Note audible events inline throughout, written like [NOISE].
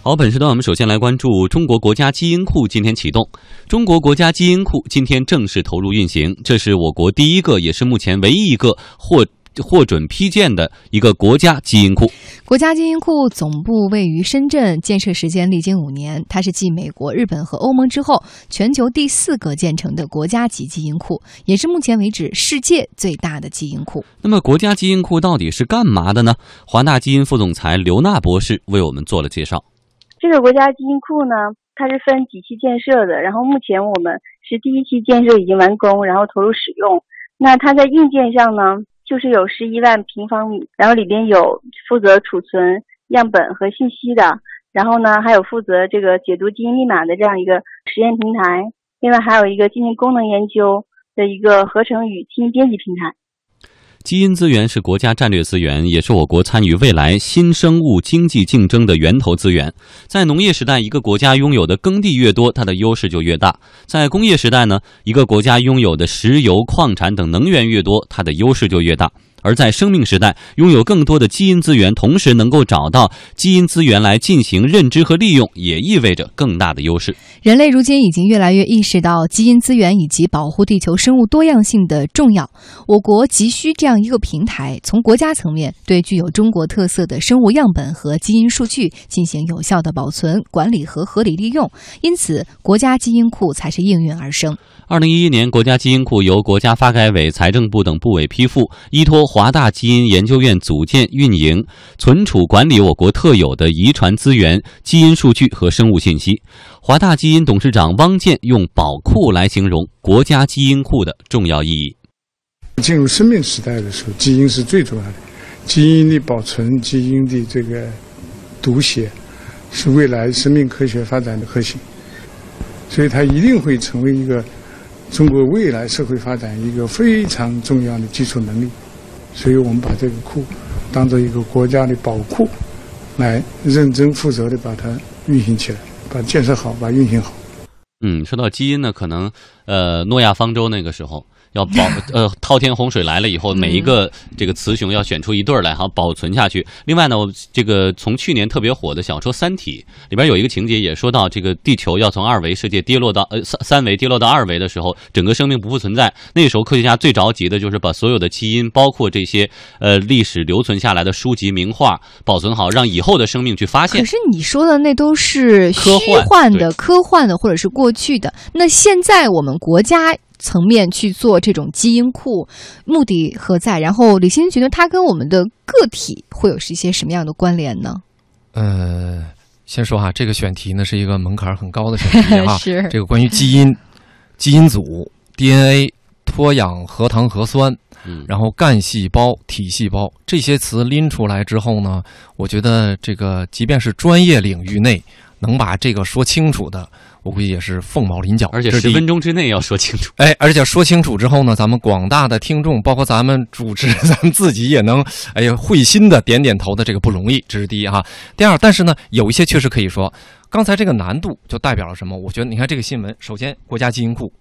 好，本时段我们首先来关注中国国家基因库今天启动。中国国家基因库今天正式投入运行，这是我国第一个，也是目前唯一一个获获准批建的一个国家基因库。国家基因库总部位于深圳，建设时间历经五年。它是继美国、日本和欧盟之后，全球第四个建成的国家级基因库，也是目前为止世界最大的基因库。那么，国家基因库到底是干嘛的呢？华大基因副总裁刘娜博士为我们做了介绍。这个国家基因库呢，它是分几期建设的，然后目前我们是第一期建设已经完工，然后投入使用。那它在硬件上呢，就是有十一万平方米，然后里边有负责储存样本和信息的，然后呢还有负责这个解读基因密码的这样一个实验平台，另外还有一个进行功能研究的一个合成与基因编辑平台。基因资源是国家战略资源，也是我国参与未来新生物经济竞争的源头资源。在农业时代，一个国家拥有的耕地越多，它的优势就越大；在工业时代呢，一个国家拥有的石油、矿产等能源越多，它的优势就越大。而在生命时代，拥有更多的基因资源，同时能够找到基因资源来进行认知和利用，也意味着更大的优势。人类如今已经越来越意识到基因资源以及保护地球生物多样性的重要。我国急需这样一个平台，从国家层面对具有中国特色的生物样本和基因数据进行有效的保存、管理和合理利用。因此，国家基因库才是应运而生。二零一一年，国家基因库由国家发改委、财政部等部委批复，依托华大基因研究院组建、运营、存储、管理我国特有的遗传资源、基因数据和生物信息。华大基因董事长汪建用“宝库”来形容国家基因库的重要意义。进入生命时代的时候，基因是最重要的，基因的保存、基因的这个读写，是未来生命科学发展的核心，所以它一定会成为一个。中国未来社会发展一个非常重要的基础能力，所以我们把这个库当做一个国家的宝库，来认真负责的把它运行起来，把建设好，把运行好。嗯，说到基因呢，可能呃，诺亚方舟那个时候。要保 [LAUGHS] 呃，滔天洪水来了以后，每一个这个雌雄要选出一对儿来，哈，保存下去。另外呢，我这个从去年特别火的小说《三体》里边有一个情节，也说到这个地球要从二维世界跌落到呃三三维跌落到二维的时候，整个生命不复存在。那时候科学家最着急的就是把所有的基因，包括这些呃历史留存下来的书籍名画保存好，让以后的生命去发现。可是你说的那都是虚幻的、科幻的，或者是过去的。那现在我们国家。层面去做这种基因库，目的何在？然后李欣觉得它跟我们的个体会有是一些什么样的关联呢？呃，先说哈，这个选题呢是一个门槛很高的选题哈。[LAUGHS] 是这个关于基因、基因组、DNA、脱氧核糖核酸，嗯，然后干细胞、体细胞这些词拎出来之后呢，我觉得这个即便是专业领域内能把这个说清楚的。我估计也是凤毛麟角，而且十分钟之内要说清楚。[LAUGHS] 哎，而且说清楚之后呢，咱们广大的听众，包括咱们主持，[LAUGHS] 咱们自己也能，哎呀，会心的点点头的，这个不容易，这是第一哈。第二，但是呢，有一些确实可以说，刚才这个难度就代表了什么？我觉得，你看这个新闻，首先国家基因库，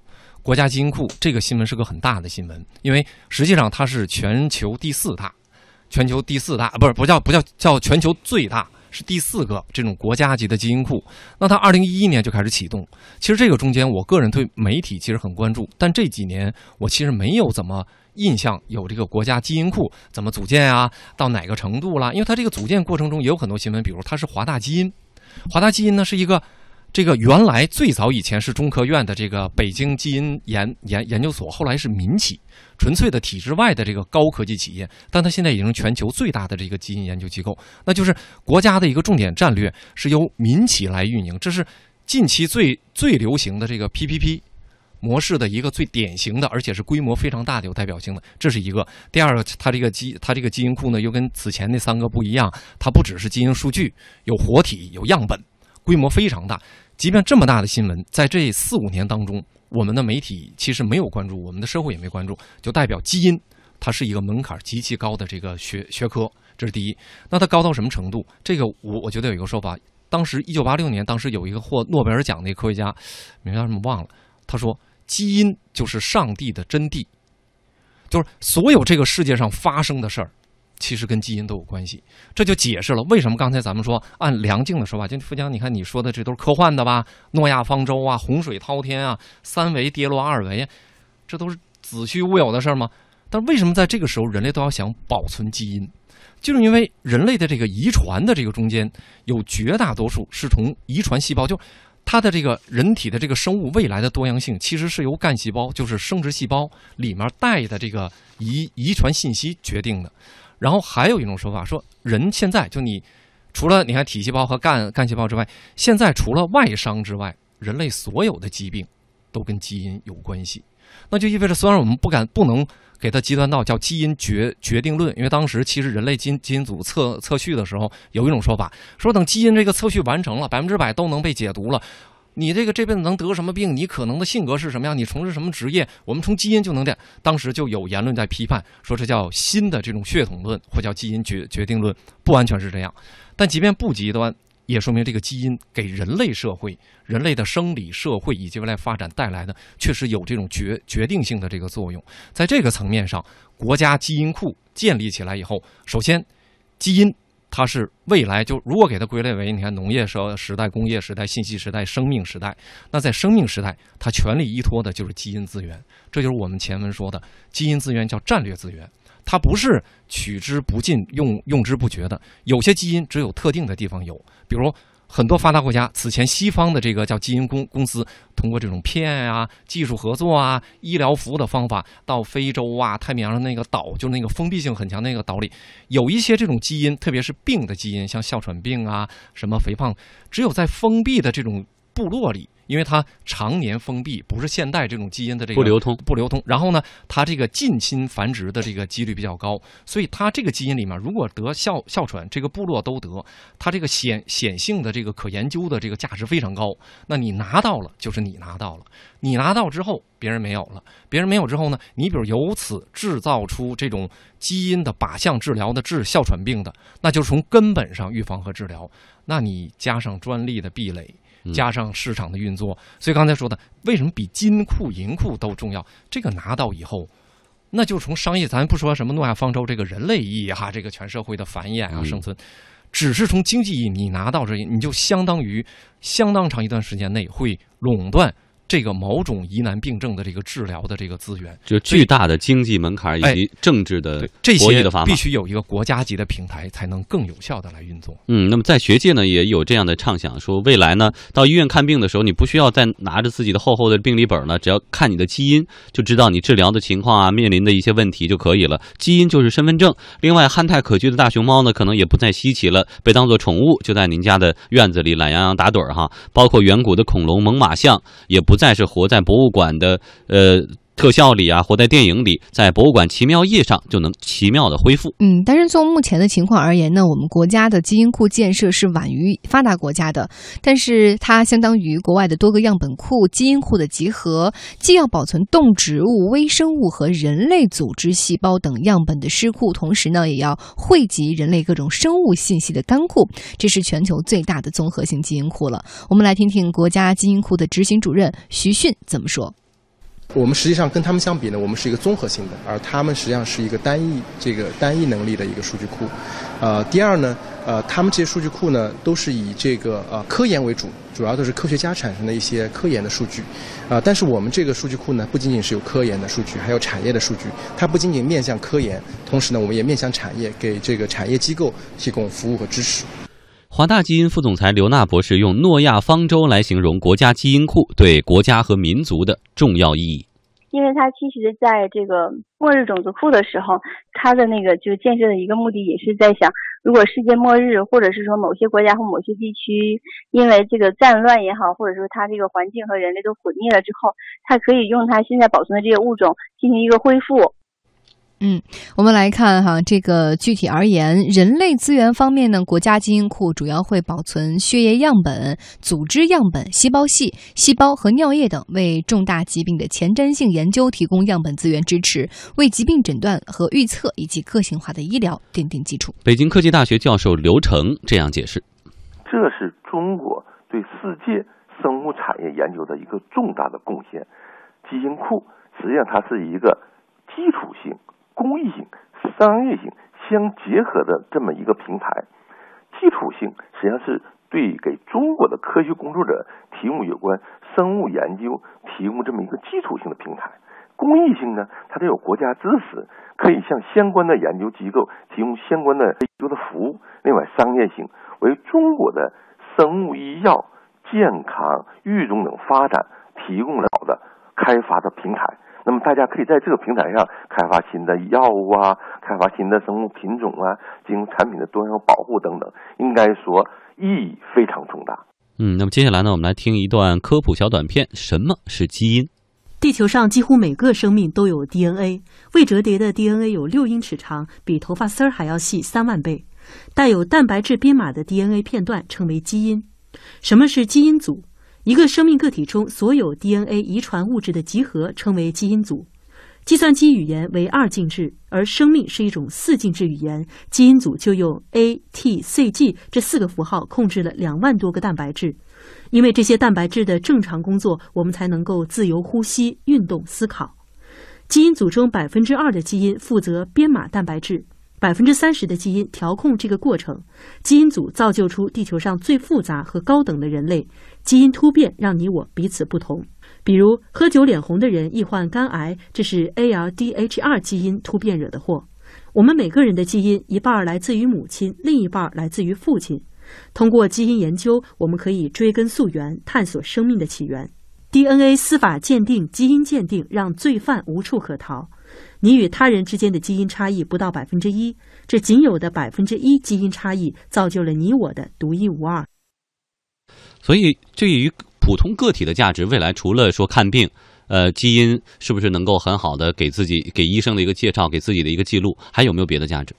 国家基因库这个新闻是个很大的新闻，因为实际上它是全球第四大，全球第四大，不是不叫不叫叫全球最大。是第四个这种国家级的基因库，那它二零一一年就开始启动。其实这个中间，我个人对媒体其实很关注，但这几年我其实没有怎么印象有这个国家基因库怎么组建啊，到哪个程度了？因为它这个组建过程中也有很多新闻，比如它是华大基因，华大基因呢是一个。这个原来最早以前是中科院的这个北京基因研研研究所，后来是民企，纯粹的体制外的这个高科技企业，但它现在已经全球最大的这个基因研究机构，那就是国家的一个重点战略是由民企来运营，这是近期最最流行的这个 PPP 模式的一个最典型的，而且是规模非常大的、有代表性的，这是一个。第二个，它这个基它这个基因库呢，又跟此前那三个不一样，它不只是基因数据，有活体，有样本。规模非常大，即便这么大的新闻，在这四五年当中，我们的媒体其实没有关注，我们的社会也没关注，就代表基因它是一个门槛极其高的这个学学科，这是第一。那它高到什么程度？这个我我觉得有一个说法，当时一九八六年，当时有一个获诺贝尔奖的科学家，名叫什么忘了，他说基因就是上帝的真谛，就是所有这个世界上发生的事儿，其实跟基因都有关系，这就解释了为什么刚才咱们说按梁静的说法，就富江，你看你说的这都是科幻的吧？诺亚方舟啊，洪水滔天啊，三维跌落二维，这都是子虚乌有的事儿吗？但为什么在这个时候人类都要想保存基因？就是因为人类的这个遗传的这个中间有绝大多数是从遗传细胞，就它的这个人体的这个生物未来的多样性，其实是由干细胞，就是生殖细胞里面带的这个遗遗传信息决定的。然后还有一种说法说，人现在就你除了你看体细胞和干干细胞之外，现在除了外伤之外，人类所有的疾病都跟基因有关系。那就意味着，虽然我们不敢不能给它极端到叫基因决决定论，因为当时其实人类基因基因组测测序的时候有一种说法，说等基因这个测序完成了，百分之百都能被解读了。你这个这辈子能得什么病？你可能的性格是什么样？你从事什么职业？我们从基因就能这样。当时就有言论在批判，说这叫新的这种血统论，或叫基因决决定论，不完全是这样。但即便不极端，也说明这个基因给人类社会、人类的生理、社会以及未来发展带来的，确实有这种决决定性的这个作用。在这个层面上，国家基因库建立起来以后，首先，基因。它是未来就如果给它归类为你看农业时时代、工业时代、信息时代、生命时代，那在生命时代，它全力依托的就是基因资源。这就是我们前文说的基因资源叫战略资源，它不是取之不尽、用用之不绝的。有些基因只有特定的地方有，比如。很多发达国家此前西方的这个叫基因公公司，通过这种骗啊、技术合作啊、医疗服务的方法，到非洲啊、太平洋上那个岛，就那个封闭性很强那个岛里，有一些这种基因，特别是病的基因，像哮喘病啊、什么肥胖，只有在封闭的这种部落里。因为它常年封闭，不是现代这种基因的这个不流通，不流通。然后呢，它这个近亲繁殖的这个几率比较高，所以它这个基因里面，如果得哮哮喘，这个部落都得，它这个显显性的这个可研究的这个价值非常高。那你拿到了，就是你拿到了。你拿到之后，别人没有了，别人没有之后呢，你比如由此制造出这种基因的靶向治疗的治哮喘病的，那就是从根本上预防和治疗。那你加上专利的壁垒。加上市场的运作，所以刚才说的，为什么比金库银库都重要？这个拿到以后，那就从商业，咱不说什么诺亚方舟这个人类意义哈，这个全社会的繁衍啊、生存，只是从经济意义，你拿到这，你就相当于相当长一段时间内会垄断。这个某种疑难病症的这个治疗的这个资源，就巨大的经济门槛以及政治的这些的法必须有一个国家级的平台，才能更有效的来运作。嗯，那么在学界呢，也有这样的畅想，说未来呢，到医院看病的时候，你不需要再拿着自己的厚厚的病历本呢，只要看你的基因，就知道你治疗的情况啊，面临的一些问题就可以了。基因就是身份证。另外，憨态可掬的大熊猫呢，可能也不再稀奇了，被当做宠物就在您家的院子里懒洋洋打盹儿哈。包括远古的恐龙猛犸象，也不再是活在博物馆的呃特效里啊，活在电影里，在博物馆奇妙夜上就能奇妙的恢复。嗯，但是从目前的情况而言呢，我们国家的基因库建设是晚于发达国家的，但是它相当于国外的多个样本库、基因库的集合，既要保存动植物、微生物和人类组织细胞等样本的尸库，同时呢，也要汇集人类各种生物信息的干库，这是全球最大的综合性基因库了。我们来听听国家基因库的执行主任徐迅怎么说。我们实际上跟他们相比呢，我们是一个综合性的，而他们实际上是一个单一这个单一能力的一个数据库。呃，第二呢，呃，他们这些数据库呢，都是以这个呃科研为主，主要都是科学家产生的一些科研的数据。啊，但是我们这个数据库呢，不仅仅是有科研的数据，还有产业的数据。它不仅仅面向科研，同时呢，我们也面向产业，给这个产业机构提供服务和支持。华大基因副总裁刘娜博士用“诺亚方舟”来形容国家基因库对国家和民族的重要意义。因为它其实在这个末日种子库的时候，它的那个就是建设的一个目的，也是在想，如果世界末日，或者是说某些国家或某些地区因为这个战乱也好，或者说它这个环境和人类都毁灭了之后，它可以用它现在保存的这些物种进行一个恢复。嗯，我们来看哈，这个具体而言，人类资源方面呢，国家基因库主要会保存血液样本、组织样本、细胞系、细胞和尿液等，为重大疾病的前瞻性研究提供样本资源支持，为疾病诊断和预测以及个性化的医疗奠定基础。北京科技大学教授刘成这样解释：这是中国对世界生物产业研究的一个重大的贡献。基因库实际上它是一个基础性。公益性、商业性、相结合的这么一个平台。基础性实际上是对给中国的科学工作者提供有关生物研究提供这么一个基础性的平台。公益性呢，它得有国家支持，可以向相关的研究机构提供相关的研究的服务。另外，商业性为中国的生物医药、健康、育种等发展提供了好的开发的平台。那么，大家可以在这个平台上开发新的药物啊，开发新的生物品种啊，进行产品的多样保护等等。应该说，意义非常重大。嗯，那么接下来呢，我们来听一段科普小短片：什么是基因？地球上几乎每个生命都有 DNA，未折叠的 DNA 有六英尺长，比头发丝儿还要细三万倍。带有蛋白质编码的 DNA 片段称为基因。什么是基因组？一个生命个体中所有 DNA 遗传物质的集合称为基因组。计算机语言为二进制，而生命是一种四进制语言，基因组就用 A、T、C、G 这四个符号控制了两万多个蛋白质。因为这些蛋白质的正常工作，我们才能够自由呼吸、运动、思考。基因组中百分之二的基因负责编码蛋白质，百分之三十的基因调控这个过程。基因组造就出地球上最复杂和高等的人类。基因突变让你我彼此不同。比如喝酒脸红的人易患肝癌，这是 ALDH2 基因突变惹的祸。我们每个人的基因一半来自于母亲，另一半来自于父亲。通过基因研究，我们可以追根溯源，探索生命的起源。DNA 司法鉴定、基因鉴定让罪犯无处可逃。你与他人之间的基因差异不到百分之一，这仅有的百分之一基因差异造就了你我的独一无二。所以，对于普通个体的价值，未来除了说看病，呃，基因是不是能够很好的给自己、给医生的一个介绍，给自己的一个记录，还有没有别的价值？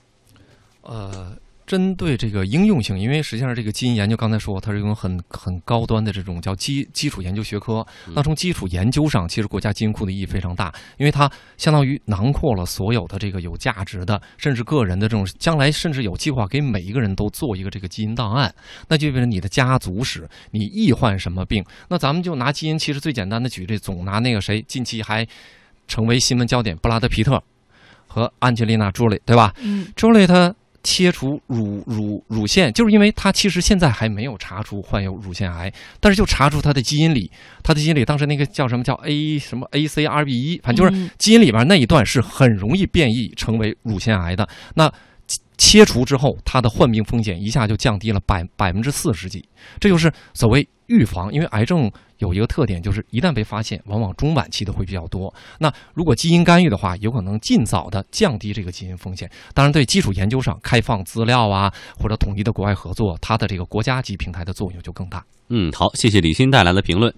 呃。针对这个应用性，因为实际上这个基因研究刚才说，它是一种很很高端的这种叫基基础研究学科。那从基础研究上，其实国家基因库的意义非常大，因为它相当于囊括了所有的这个有价值的，甚至个人的这种将来甚至有计划给每一个人都做一个这个基因档案，那就意味着你的家族史，你易患什么病。那咱们就拿基因，其实最简单的举例，总拿那个谁，近期还成为新闻焦点，布拉德皮特和安吉丽娜朱莉，对吧？嗯，朱莉她。切除乳乳乳腺，就是因为他其实现在还没有查出患有乳腺癌，但是就查出他的基因里，他的基因里当时那个叫什么叫 A 什么 ACRB 一，反正就是基因里边那一段是很容易变异成为乳腺癌的。那切除之后，他的患病风险一下就降低了百百分之四十几，这就是所谓预防，因为癌症。有一个特点，就是一旦被发现，往往中晚期的会比较多。那如果基因干预的话，有可能尽早的降低这个基因风险。当然，对基础研究上开放资料啊，或者统一的国外合作，它的这个国家级平台的作用就更大。嗯，好，谢谢李欣带来的评论。